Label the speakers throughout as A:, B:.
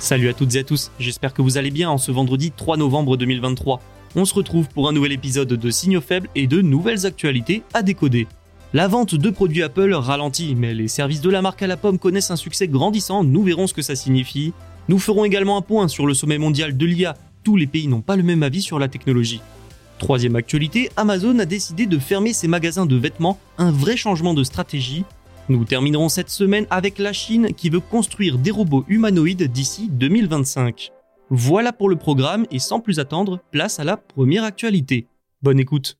A: Salut à toutes et à tous, j'espère que vous allez bien en ce vendredi 3 novembre 2023. On se retrouve pour un nouvel épisode de Signaux faibles et de nouvelles actualités à décoder. La vente de produits Apple ralentit, mais les services de la marque à la pomme connaissent un succès grandissant, nous verrons ce que ça signifie. Nous ferons également un point sur le sommet mondial de l'IA, tous les pays n'ont pas le même avis sur la technologie. Troisième actualité, Amazon a décidé de fermer ses magasins de vêtements, un vrai changement de stratégie. Nous terminerons cette semaine avec la Chine qui veut construire des robots humanoïdes d'ici 2025. Voilà pour le programme et sans plus attendre, place à la première actualité. Bonne écoute.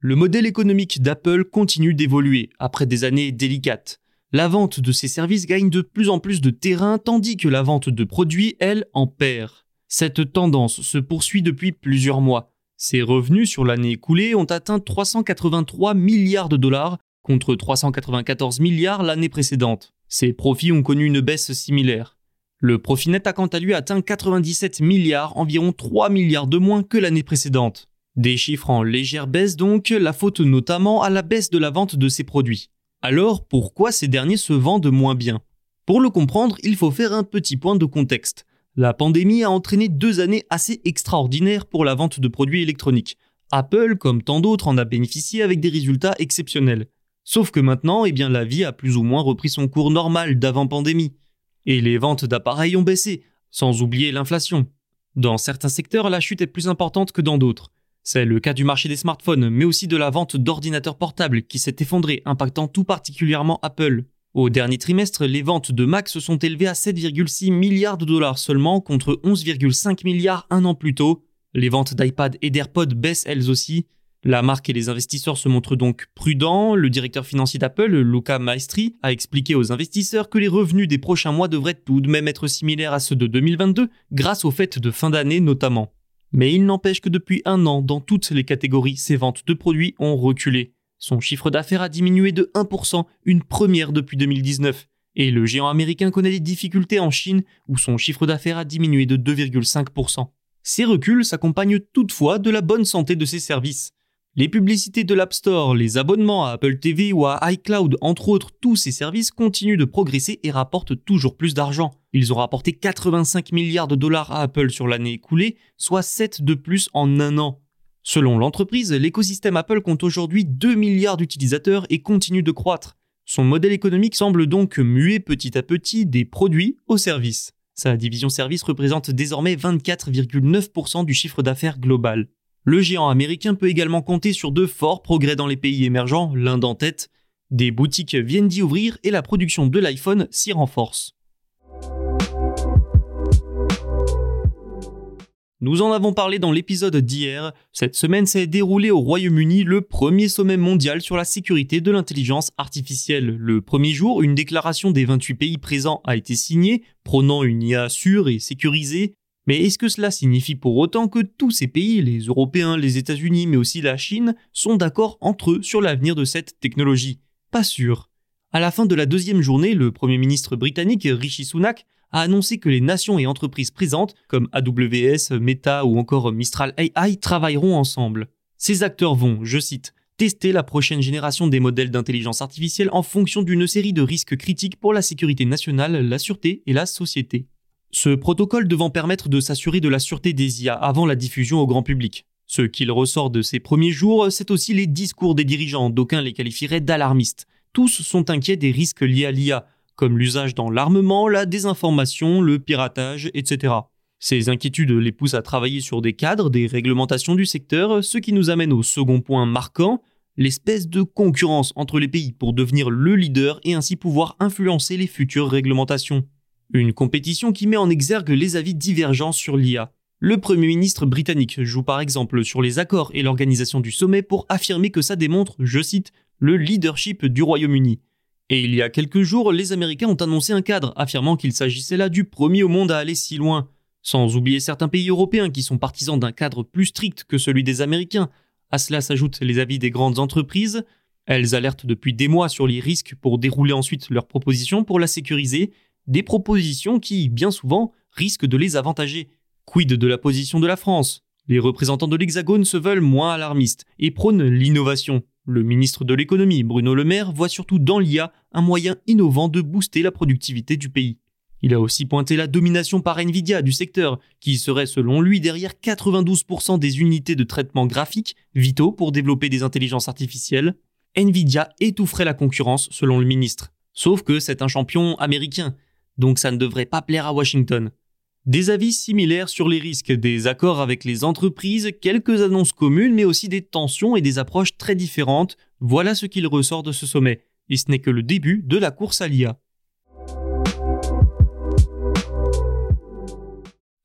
A: Le modèle économique d'Apple continue d'évoluer après des années délicates. La vente de ses services gagne de plus en plus de terrain tandis que la vente de produits, elle, en perd. Cette tendance se poursuit depuis plusieurs mois. Ses revenus sur l'année écoulée ont atteint 383 milliards de dollars contre 394 milliards l'année précédente. Ses profits ont connu une baisse similaire. Le profit net a quant à lui atteint 97 milliards, environ 3 milliards de moins que l'année précédente. Des chiffres en légère baisse donc, la faute notamment à la baisse de la vente de ces produits. Alors pourquoi ces derniers se vendent moins bien? Pour le comprendre, il faut faire un petit point de contexte. La pandémie a entraîné deux années assez extraordinaires pour la vente de produits électroniques. Apple, comme tant d'autres, en a bénéficié avec des résultats exceptionnels. Sauf que maintenant, eh la vie a plus ou moins repris son cours normal d'avant pandémie. Et les ventes d'appareils ont baissé, sans oublier l'inflation. Dans certains secteurs, la chute est plus importante que dans d'autres. C'est le cas du marché des smartphones, mais aussi de la vente d'ordinateurs portables qui s'est effondrée, impactant tout particulièrement Apple. Au dernier trimestre, les ventes de Mac se sont élevées à 7,6 milliards de dollars seulement contre 11,5 milliards un an plus tôt. Les ventes d'iPad et d'AirPod baissent elles aussi. La marque et les investisseurs se montrent donc prudents. Le directeur financier d'Apple, Luca Maestri, a expliqué aux investisseurs que les revenus des prochains mois devraient tout de même être similaires à ceux de 2022, grâce aux fêtes de fin d'année notamment. Mais il n'empêche que depuis un an, dans toutes les catégories, ses ventes de produits ont reculé. Son chiffre d'affaires a diminué de 1%, une première depuis 2019. Et le géant américain connaît des difficultés en Chine, où son chiffre d'affaires a diminué de 2,5%. Ces reculs s'accompagnent toutefois de la bonne santé de ses services. Les publicités de l'App Store, les abonnements à Apple TV ou à iCloud, entre autres, tous ces services continuent de progresser et rapportent toujours plus d'argent. Ils ont rapporté 85 milliards de dollars à Apple sur l'année écoulée, soit 7 de plus en un an. Selon l'entreprise, l'écosystème Apple compte aujourd'hui 2 milliards d'utilisateurs et continue de croître. Son modèle économique semble donc muer petit à petit des produits aux services. Sa division service représente désormais 24,9% du chiffre d'affaires global. Le géant américain peut également compter sur de forts progrès dans les pays émergents, l'Inde en tête. Des boutiques viennent d'y ouvrir et la production de l'iPhone s'y renforce. Nous en avons parlé dans l'épisode d'hier. Cette semaine s'est déroulé au Royaume-Uni le premier sommet mondial sur la sécurité de l'intelligence artificielle. Le premier jour, une déclaration des 28 pays présents a été signée, prônant une IA sûre et sécurisée. Mais est-ce que cela signifie pour autant que tous ces pays, les Européens, les États-Unis, mais aussi la Chine, sont d'accord entre eux sur l'avenir de cette technologie? Pas sûr. À la fin de la deuxième journée, le Premier ministre britannique Rishi Sunak a annoncé que les nations et entreprises présentes, comme AWS, Meta ou encore Mistral AI, travailleront ensemble. Ces acteurs vont, je cite, tester la prochaine génération des modèles d'intelligence artificielle en fonction d'une série de risques critiques pour la sécurité nationale, la sûreté et la société. Ce protocole devant permettre de s'assurer de la sûreté des IA avant la diffusion au grand public. Ce qu'il ressort de ces premiers jours, c'est aussi les discours des dirigeants, d'aucuns les qualifieraient d'alarmistes. Tous sont inquiets des risques liés à l'IA, comme l'usage dans l'armement, la désinformation, le piratage, etc. Ces inquiétudes les poussent à travailler sur des cadres, des réglementations du secteur, ce qui nous amène au second point marquant, l'espèce de concurrence entre les pays pour devenir le leader et ainsi pouvoir influencer les futures réglementations. Une compétition qui met en exergue les avis divergents sur l'IA. Le Premier ministre britannique joue par exemple sur les accords et l'organisation du sommet pour affirmer que ça démontre, je cite, le leadership du Royaume-Uni. Et il y a quelques jours, les Américains ont annoncé un cadre affirmant qu'il s'agissait là du premier au monde à aller si loin. Sans oublier certains pays européens qui sont partisans d'un cadre plus strict que celui des Américains. À cela s'ajoutent les avis des grandes entreprises. Elles alertent depuis des mois sur les risques pour dérouler ensuite leurs propositions pour la sécuriser, des propositions qui, bien souvent, risquent de les avantager. Quid de la position de la France? Les représentants de l'Hexagone se veulent moins alarmistes et prônent l'innovation. Le ministre de l'économie, Bruno Le Maire, voit surtout dans l'IA un moyen innovant de booster la productivité du pays. Il a aussi pointé la domination par Nvidia du secteur, qui serait selon lui derrière 92% des unités de traitement graphique vitaux pour développer des intelligences artificielles. Nvidia étoufferait la concurrence selon le ministre. Sauf que c'est un champion américain, donc ça ne devrait pas plaire à Washington. Des avis similaires sur les risques, des accords avec les entreprises, quelques annonces communes, mais aussi des tensions et des approches très différentes, voilà ce qu'il ressort de ce sommet. Et ce n'est que le début de la course à l'IA.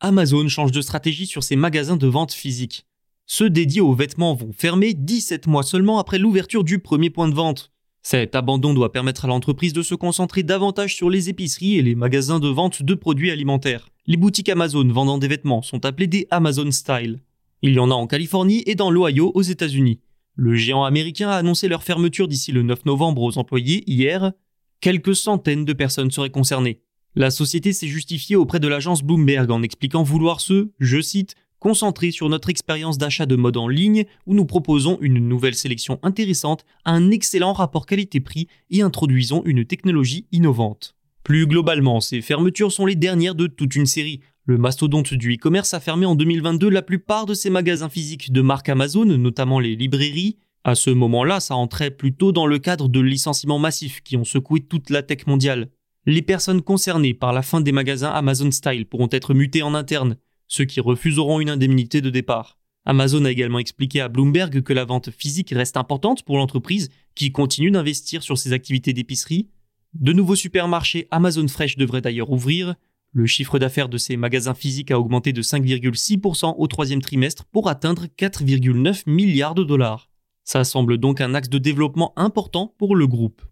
A: Amazon change de stratégie sur ses magasins de vente physique. Ceux dédiés aux vêtements vont fermer 17 mois seulement après l'ouverture du premier point de vente. Cet abandon doit permettre à l'entreprise de se concentrer davantage sur les épiceries et les magasins de vente de produits alimentaires. Les boutiques Amazon vendant des vêtements sont appelées des Amazon Style. Il y en a en Californie et dans l'Ohio aux États-Unis. Le géant américain a annoncé leur fermeture d'ici le 9 novembre aux employés hier. Quelques centaines de personnes seraient concernées. La société s'est justifiée auprès de l'agence Bloomberg en expliquant vouloir se, je cite, concentrer sur notre expérience d'achat de mode en ligne où nous proposons une nouvelle sélection intéressante, un excellent rapport qualité-prix et introduisons une technologie innovante. Plus globalement, ces fermetures sont les dernières de toute une série. Le mastodonte du e-commerce a fermé en 2022 la plupart de ses magasins physiques de marque Amazon, notamment les librairies. À ce moment-là, ça entrait plutôt dans le cadre de licenciements massifs qui ont secoué toute la tech mondiale. Les personnes concernées par la fin des magasins Amazon Style pourront être mutées en interne, ceux qui refuseront une indemnité de départ. Amazon a également expliqué à Bloomberg que la vente physique reste importante pour l'entreprise qui continue d'investir sur ses activités d'épicerie. De nouveaux supermarchés Amazon Fresh devraient d'ailleurs ouvrir. Le chiffre d'affaires de ces magasins physiques a augmenté de 5,6% au troisième trimestre pour atteindre 4,9 milliards de dollars. Ça semble donc un axe de développement important pour le groupe.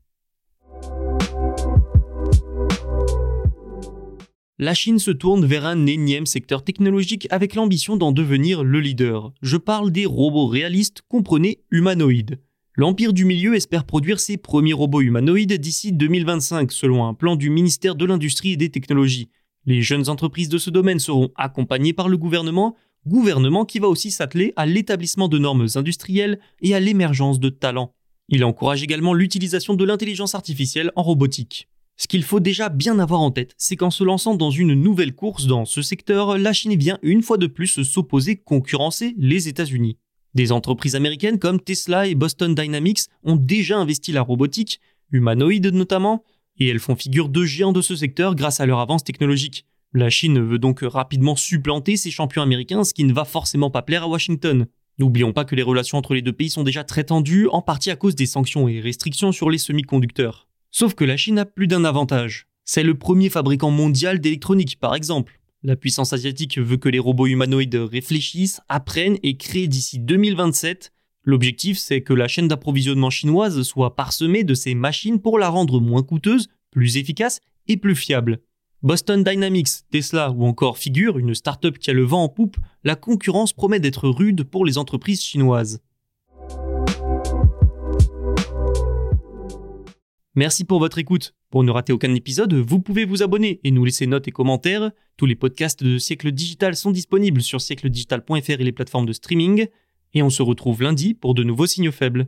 A: La Chine se tourne vers un énième secteur technologique avec l'ambition d'en devenir le leader. Je parle des robots réalistes, comprenez humanoïdes. L'Empire du Milieu espère produire ses premiers robots humanoïdes d'ici 2025, selon un plan du ministère de l'Industrie et des Technologies. Les jeunes entreprises de ce domaine seront accompagnées par le gouvernement, gouvernement qui va aussi s'atteler à l'établissement de normes industrielles et à l'émergence de talents. Il encourage également l'utilisation de l'intelligence artificielle en robotique. Ce qu'il faut déjà bien avoir en tête, c'est qu'en se lançant dans une nouvelle course dans ce secteur, la Chine vient une fois de plus s'opposer concurrencer les États-Unis. Des entreprises américaines comme Tesla et Boston Dynamics ont déjà investi la robotique, humanoïde notamment, et elles font figure de géants de ce secteur grâce à leur avance technologique. La Chine veut donc rapidement supplanter ses champions américains, ce qui ne va forcément pas plaire à Washington. N'oublions pas que les relations entre les deux pays sont déjà très tendues, en partie à cause des sanctions et restrictions sur les semi-conducteurs. Sauf que la Chine a plus d'un avantage. C'est le premier fabricant mondial d'électronique, par exemple. La puissance asiatique veut que les robots humanoïdes réfléchissent, apprennent et créent d'ici 2027. L'objectif, c'est que la chaîne d'approvisionnement chinoise soit parsemée de ces machines pour la rendre moins coûteuse, plus efficace et plus fiable. Boston Dynamics, Tesla ou encore Figure, une start-up qui a le vent en poupe, la concurrence promet d'être rude pour les entreprises chinoises. Merci pour votre écoute. Pour ne rater aucun épisode, vous pouvez vous abonner et nous laisser notes et commentaires. Tous les podcasts de Siècle Digital sont disponibles sur siècledigital.fr et les plateformes de streaming. Et on se retrouve lundi pour de nouveaux signaux faibles.